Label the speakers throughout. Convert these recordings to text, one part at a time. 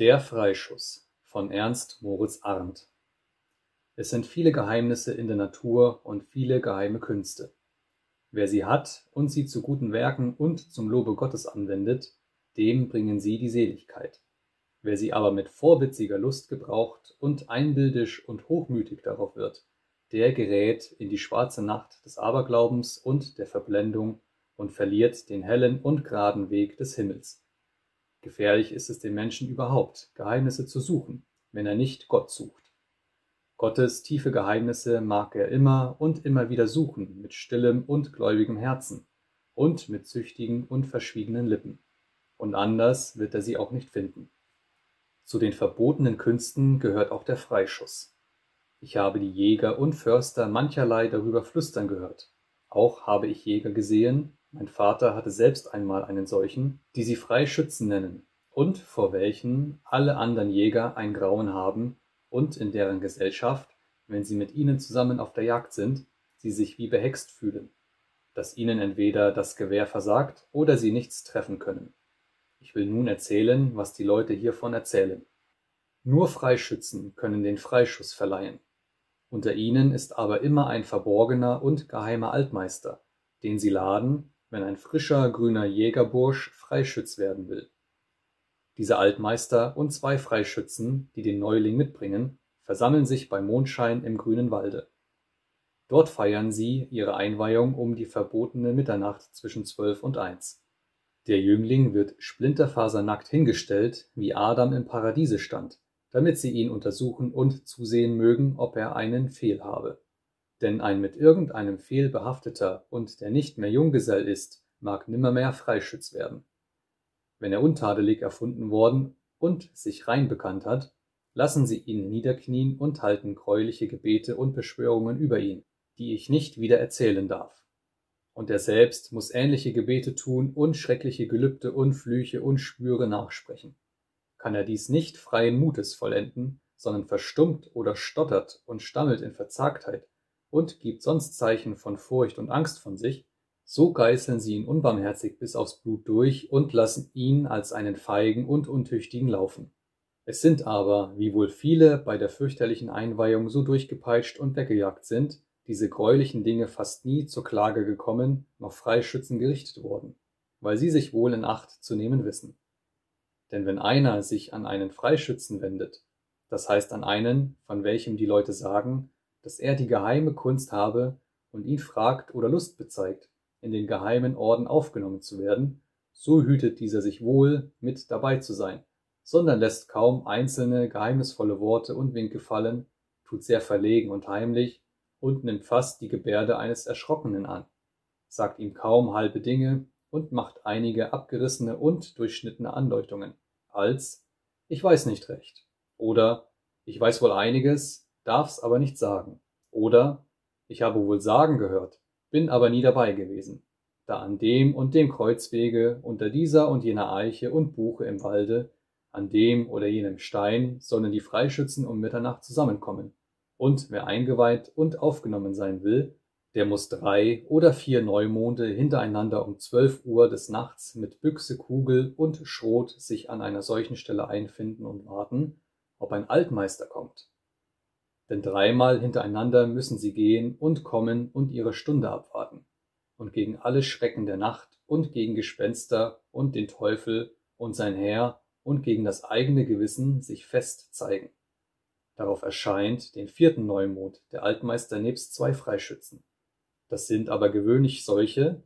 Speaker 1: Der Freischuss von Ernst Moritz Arndt Es sind viele Geheimnisse in der Natur und viele geheime Künste. Wer sie hat und sie zu guten Werken und zum Lobe Gottes anwendet, dem bringen sie die Seligkeit. Wer sie aber mit vorwitziger Lust gebraucht und einbildisch und hochmütig darauf wird, der gerät in die schwarze Nacht des Aberglaubens und der Verblendung und verliert den hellen und geraden Weg des Himmels. Gefährlich ist es dem Menschen überhaupt, Geheimnisse zu suchen, wenn er nicht Gott sucht. Gottes tiefe Geheimnisse mag er immer und immer wieder suchen mit stillem und gläubigem Herzen und mit züchtigen und verschwiegenen Lippen. Und anders wird er sie auch nicht finden. Zu den verbotenen Künsten gehört auch der Freischuss. Ich habe die Jäger und Förster mancherlei darüber flüstern gehört. Auch habe ich Jäger gesehen, mein Vater hatte selbst einmal einen solchen, die sie Freischützen nennen und vor welchen alle andern Jäger ein Grauen haben und in deren Gesellschaft, wenn sie mit ihnen zusammen auf der Jagd sind, sie sich wie behext fühlen, dass ihnen entweder das Gewehr versagt oder sie nichts treffen können. Ich will nun erzählen, was die Leute hiervon erzählen. Nur Freischützen können den Freischuss verleihen. Unter ihnen ist aber immer ein verborgener und geheimer Altmeister, den sie laden, wenn ein frischer grüner Jägerbursch Freischütz werden will. Dieser Altmeister und zwei Freischützen, die den Neuling mitbringen, versammeln sich bei Mondschein im grünen Walde. Dort feiern sie ihre Einweihung um die verbotene Mitternacht zwischen zwölf und eins. Der Jüngling wird splinterfasernackt hingestellt, wie Adam im Paradiese stand, damit sie ihn untersuchen und zusehen mögen, ob er einen Fehl habe denn ein mit irgendeinem Fehl behafteter und der nicht mehr Junggesell ist, mag nimmermehr Freischütz werden. Wenn er untadelig erfunden worden und sich rein bekannt hat, lassen sie ihn niederknien und halten greuliche Gebete und Beschwörungen über ihn, die ich nicht wieder erzählen darf. Und er selbst muss ähnliche Gebete tun und schreckliche Gelübde und Flüche und Schwüre nachsprechen. Kann er dies nicht freien Mutes vollenden, sondern verstummt oder stottert und stammelt in Verzagtheit, und gibt sonst Zeichen von Furcht und Angst von sich, so geißeln sie ihn unbarmherzig bis aufs Blut durch und lassen ihn als einen feigen und untüchtigen laufen. Es sind aber, wie wohl viele bei der fürchterlichen Einweihung so durchgepeitscht und weggejagt sind, diese greulichen Dinge fast nie zur Klage gekommen, noch Freischützen gerichtet worden, weil sie sich wohl in Acht zu nehmen wissen. Denn wenn einer sich an einen Freischützen wendet, das heißt an einen, von welchem die Leute sagen, dass er die geheime Kunst habe und ihn fragt oder Lust bezeigt, in den geheimen Orden aufgenommen zu werden, so hütet dieser sich wohl, mit dabei zu sein, sondern lässt kaum einzelne geheimnisvolle Worte und Winke fallen, tut sehr verlegen und heimlich und nimmt fast die Gebärde eines Erschrockenen an, sagt ihm kaum halbe Dinge und macht einige abgerissene und durchschnittene Andeutungen, als ich weiß nicht recht oder ich weiß wohl einiges, darf's aber nicht sagen. Oder ich habe wohl sagen gehört, bin aber nie dabei gewesen, da an dem und dem Kreuzwege unter dieser und jener Eiche und Buche im Walde, an dem oder jenem Stein sollen die Freischützen um Mitternacht zusammenkommen. Und wer eingeweiht und aufgenommen sein will, der muss drei oder vier Neumonde hintereinander um zwölf Uhr des Nachts mit Büchse, Kugel und Schrot sich an einer solchen Stelle einfinden und warten, ob ein Altmeister kommt denn dreimal hintereinander müssen sie gehen und kommen und ihre Stunde abwarten und gegen alle Schrecken der Nacht und gegen Gespenster und den Teufel und sein Heer und gegen das eigene Gewissen sich fest zeigen. Darauf erscheint den vierten Neumond der Altmeister nebst zwei Freischützen. Das sind aber gewöhnlich solche,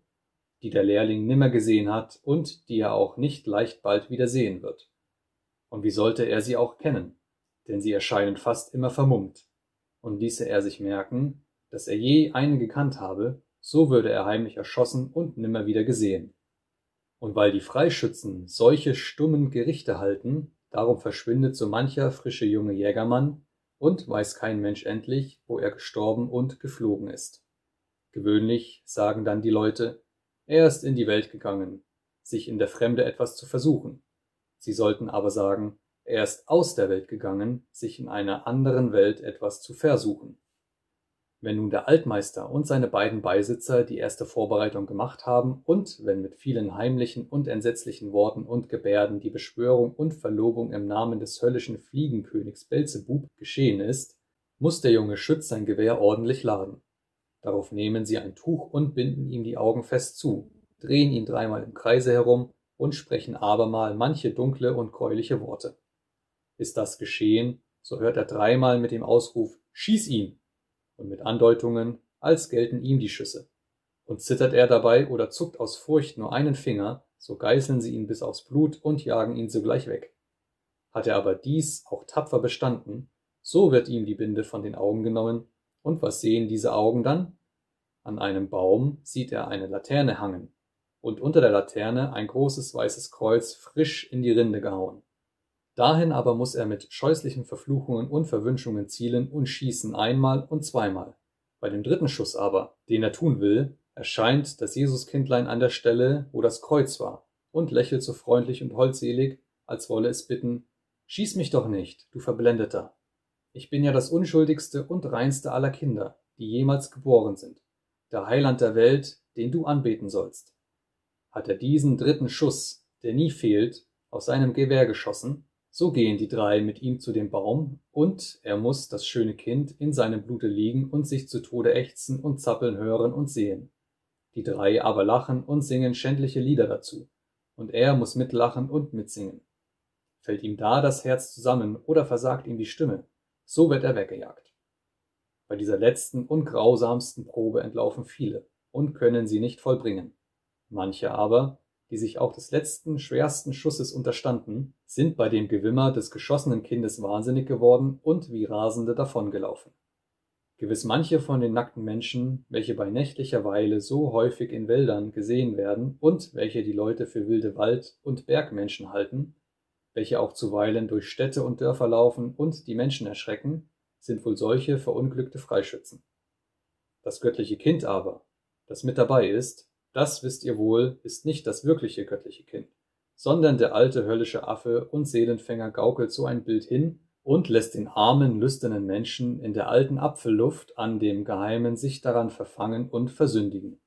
Speaker 1: die der Lehrling nimmer gesehen hat und die er auch nicht leicht bald wieder sehen wird. Und wie sollte er sie auch kennen? Denn sie erscheinen fast immer vermummt, und ließe er sich merken, dass er je einen gekannt habe, so würde er heimlich erschossen und nimmer wieder gesehen. Und weil die Freischützen solche stummen Gerichte halten, darum verschwindet so mancher frische junge Jägermann und weiß kein Mensch endlich, wo er gestorben und geflogen ist. Gewöhnlich sagen dann die Leute, er ist in die Welt gegangen, sich in der Fremde etwas zu versuchen. Sie sollten aber sagen, er ist aus der Welt gegangen, sich in einer anderen Welt etwas zu versuchen. Wenn nun der Altmeister und seine beiden Beisitzer die erste Vorbereitung gemacht haben und wenn mit vielen heimlichen und entsetzlichen Worten und Gebärden die Beschwörung und Verlobung im Namen des höllischen Fliegenkönigs Belzebub geschehen ist, muss der junge Schütz sein Gewehr ordentlich laden. Darauf nehmen sie ein Tuch und binden ihm die Augen fest zu, drehen ihn dreimal im Kreise herum und sprechen abermal manche dunkle und greuliche Worte. Ist das geschehen, so hört er dreimal mit dem Ausruf Schieß ihn und mit Andeutungen, als gelten ihm die Schüsse. Und zittert er dabei oder zuckt aus Furcht nur einen Finger, so geißeln sie ihn bis aufs Blut und jagen ihn sogleich weg. Hat er aber dies auch tapfer bestanden, so wird ihm die Binde von den Augen genommen, und was sehen diese Augen dann? An einem Baum sieht er eine Laterne hangen, und unter der Laterne ein großes weißes Kreuz frisch in die Rinde gehauen. Dahin aber muss er mit scheußlichen Verfluchungen und Verwünschungen zielen und schießen einmal und zweimal. Bei dem dritten Schuss aber, den er tun will, erscheint das Jesuskindlein an der Stelle, wo das Kreuz war, und lächelt so freundlich und holdselig, als wolle es bitten, Schieß mich doch nicht, du Verblendeter. Ich bin ja das unschuldigste und reinste aller Kinder, die jemals geboren sind, der Heiland der Welt, den du anbeten sollst. Hat er diesen dritten Schuss, der nie fehlt, aus seinem Gewehr geschossen, so gehen die drei mit ihm zu dem Baum, und er muss das schöne Kind in seinem Blute liegen und sich zu Tode ächzen und zappeln hören und sehen. Die drei aber lachen und singen schändliche Lieder dazu, und er muss mitlachen und mitsingen. Fällt ihm da das Herz zusammen oder versagt ihm die Stimme, so wird er weggejagt. Bei dieser letzten und grausamsten Probe entlaufen viele und können sie nicht vollbringen. Manche aber, die sich auch des letzten schwersten Schusses unterstanden, sind bei dem Gewimmer des geschossenen Kindes wahnsinnig geworden und wie Rasende davongelaufen. Gewiss manche von den nackten Menschen, welche bei nächtlicher Weile so häufig in Wäldern gesehen werden und welche die Leute für wilde Wald- und Bergmenschen halten, welche auch zuweilen durch Städte und Dörfer laufen und die Menschen erschrecken, sind wohl solche verunglückte Freischützen. Das göttliche Kind aber, das mit dabei ist, das, wisst ihr wohl, ist nicht das wirkliche göttliche Kind, sondern der alte höllische Affe und Seelenfänger gaukelt so ein Bild hin und lässt den armen, lüsternen Menschen in der alten Apfelluft an dem Geheimen sich daran verfangen und versündigen.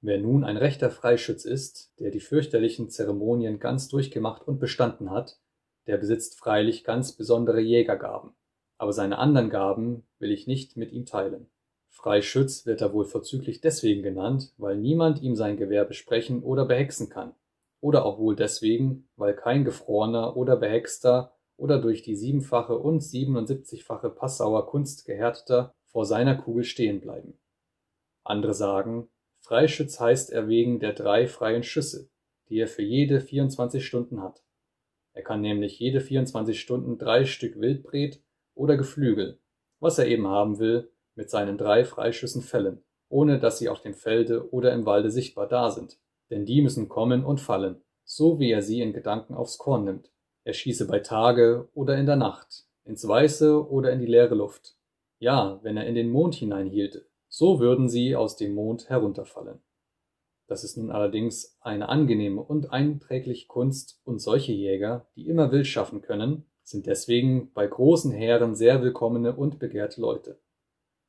Speaker 1: Wer nun ein rechter Freischütz ist, der die fürchterlichen Zeremonien ganz durchgemacht und bestanden hat, der besitzt freilich ganz besondere Jägergaben, aber seine anderen Gaben will ich nicht mit ihm teilen. Freischütz wird er wohl vorzüglich deswegen genannt, weil niemand ihm sein Gewehr besprechen oder behexen kann, oder auch wohl deswegen, weil kein Gefrorener oder Behexter oder durch die siebenfache und siebenundsiebzigfache Passauer Kunst gehärteter vor seiner Kugel stehen bleiben. Andere sagen, Freischütz heißt er wegen der drei freien Schüsse, die er für jede 24 Stunden hat. Er kann nämlich jede 24 Stunden drei Stück Wildbret oder Geflügel, was er eben haben will, mit seinen drei Freischüssen fällen, ohne dass sie auf dem Felde oder im Walde sichtbar da sind. Denn die müssen kommen und fallen, so wie er sie in Gedanken aufs Korn nimmt. Er schieße bei Tage oder in der Nacht, ins Weiße oder in die leere Luft. Ja, wenn er in den Mond hineinhielte, so würden sie aus dem Mond herunterfallen. Das ist nun allerdings eine angenehme und einträgliche Kunst, und solche Jäger, die immer wild schaffen können, sind deswegen bei großen Heeren sehr willkommene und begehrte Leute.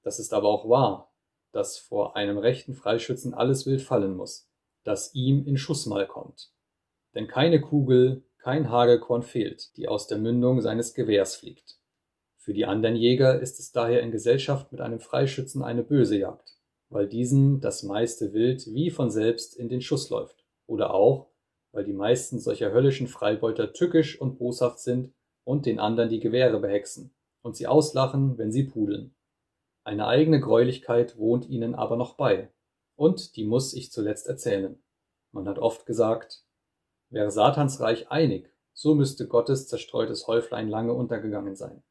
Speaker 1: Das ist aber auch wahr, dass vor einem rechten Freischützen alles wild fallen muss, das ihm in Schussmal kommt. Denn keine Kugel, kein Hagelkorn fehlt, die aus der Mündung seines Gewehrs fliegt. Für die anderen Jäger ist es daher in Gesellschaft mit einem Freischützen eine böse Jagd, weil diesen das meiste Wild wie von selbst in den Schuss läuft, oder auch, weil die meisten solcher höllischen Freibeuter tückisch und boshaft sind und den anderen die Gewehre behexen und sie auslachen, wenn sie pudeln. Eine eigene Greulichkeit wohnt ihnen aber noch bei, und die muss ich zuletzt erzählen. Man hat oft gesagt, wäre Satans Reich einig, so müsste Gottes zerstreutes Häuflein lange untergegangen sein.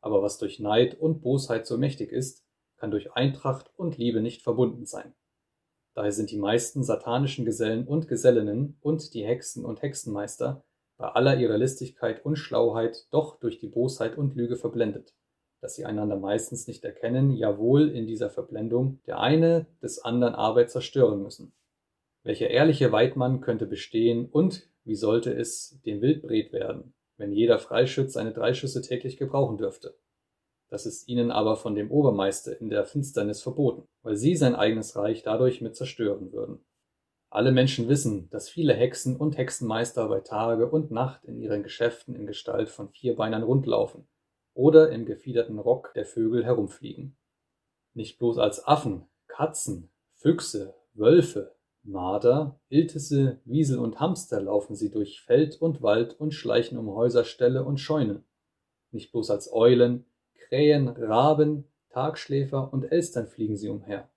Speaker 1: Aber was durch Neid und Bosheit so mächtig ist, kann durch Eintracht und Liebe nicht verbunden sein. Daher sind die meisten satanischen Gesellen und Gesellinnen und die Hexen und Hexenmeister bei aller ihrer Listigkeit und Schlauheit doch durch die Bosheit und Lüge verblendet dass sie einander meistens nicht erkennen, ja wohl in dieser Verblendung der eine des anderen Arbeit zerstören müssen. Welcher ehrliche Weidmann könnte bestehen und wie sollte es dem Wildbret werden, wenn jeder Freischütz seine drei Schüsse täglich gebrauchen dürfte? das ist ihnen aber von dem Obermeister in der Finsternis verboten, weil sie sein eigenes Reich dadurch mit zerstören würden. Alle Menschen wissen, dass viele Hexen und Hexenmeister bei Tage und Nacht in ihren Geschäften in Gestalt von Vierbeinern rundlaufen oder im gefiederten Rock der Vögel herumfliegen. Nicht bloß als Affen, Katzen, Füchse, Wölfe, Marder, Iltisse, Wiesel und Hamster laufen sie durch Feld und Wald und schleichen um Häuserställe und Scheunen. Nicht bloß als Eulen, Krähen, Raben, Tagschläfer und Elstern fliegen sie umher,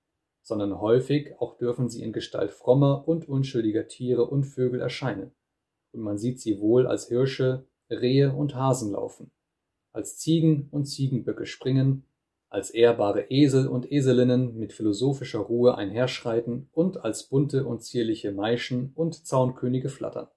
Speaker 1: sondern häufig auch dürfen sie in Gestalt frommer und unschuldiger Tiere und Vögel erscheinen, und man sieht sie wohl als Hirsche, Rehe und Hasen laufen, als Ziegen und Ziegenböcke springen, als ehrbare Esel und Eselinnen mit philosophischer Ruhe einherschreiten und als bunte und zierliche Maischen und Zaunkönige flattern.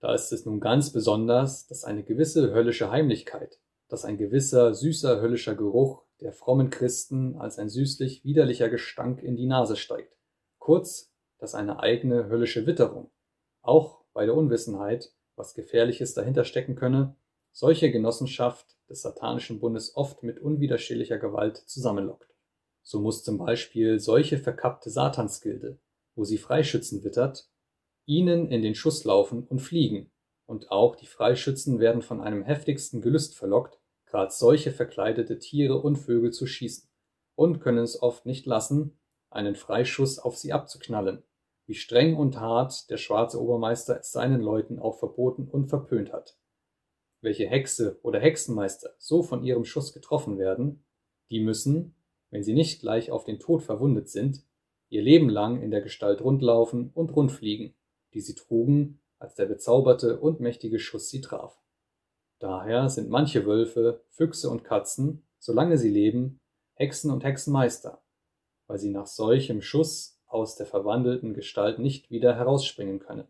Speaker 1: Da ist es nun ganz besonders, dass eine gewisse höllische Heimlichkeit dass ein gewisser süßer höllischer Geruch der frommen Christen als ein süßlich widerlicher Gestank in die Nase steigt. Kurz, dass eine eigene höllische Witterung, auch bei der Unwissenheit, was Gefährliches dahinter stecken könne, solche Genossenschaft des satanischen Bundes oft mit unwiderstehlicher Gewalt zusammenlockt. So muss zum Beispiel solche verkappte Satansgilde, wo sie Freischützen wittert, ihnen in den Schuss laufen und fliegen, und auch die Freischützen werden von einem heftigsten Gelüst verlockt, grad solche verkleidete Tiere und Vögel zu schießen, und können es oft nicht lassen, einen Freischuss auf sie abzuknallen, wie streng und hart der schwarze Obermeister es seinen Leuten auch verboten und verpönt hat. Welche Hexe oder Hexenmeister so von ihrem Schuss getroffen werden, die müssen, wenn sie nicht gleich auf den Tod verwundet sind, ihr Leben lang in der Gestalt rundlaufen und rundfliegen, die sie trugen, als der bezauberte und mächtige Schuss sie traf. Daher sind manche Wölfe, Füchse und Katzen, solange sie leben, Hexen und Hexenmeister, weil sie nach solchem Schuss aus der verwandelten Gestalt nicht wieder herausspringen können.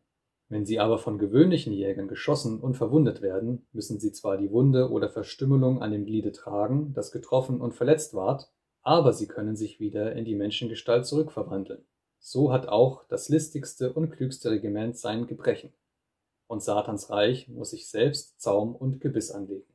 Speaker 1: Wenn sie aber von gewöhnlichen Jägern geschossen und verwundet werden, müssen sie zwar die Wunde oder Verstümmelung an dem Gliede tragen, das getroffen und verletzt ward, aber sie können sich wieder in die Menschengestalt zurückverwandeln. So hat auch das listigste und klügste Regiment sein Gebrechen. Und Satans Reich muss sich selbst Zaum und Gebiss anlegen.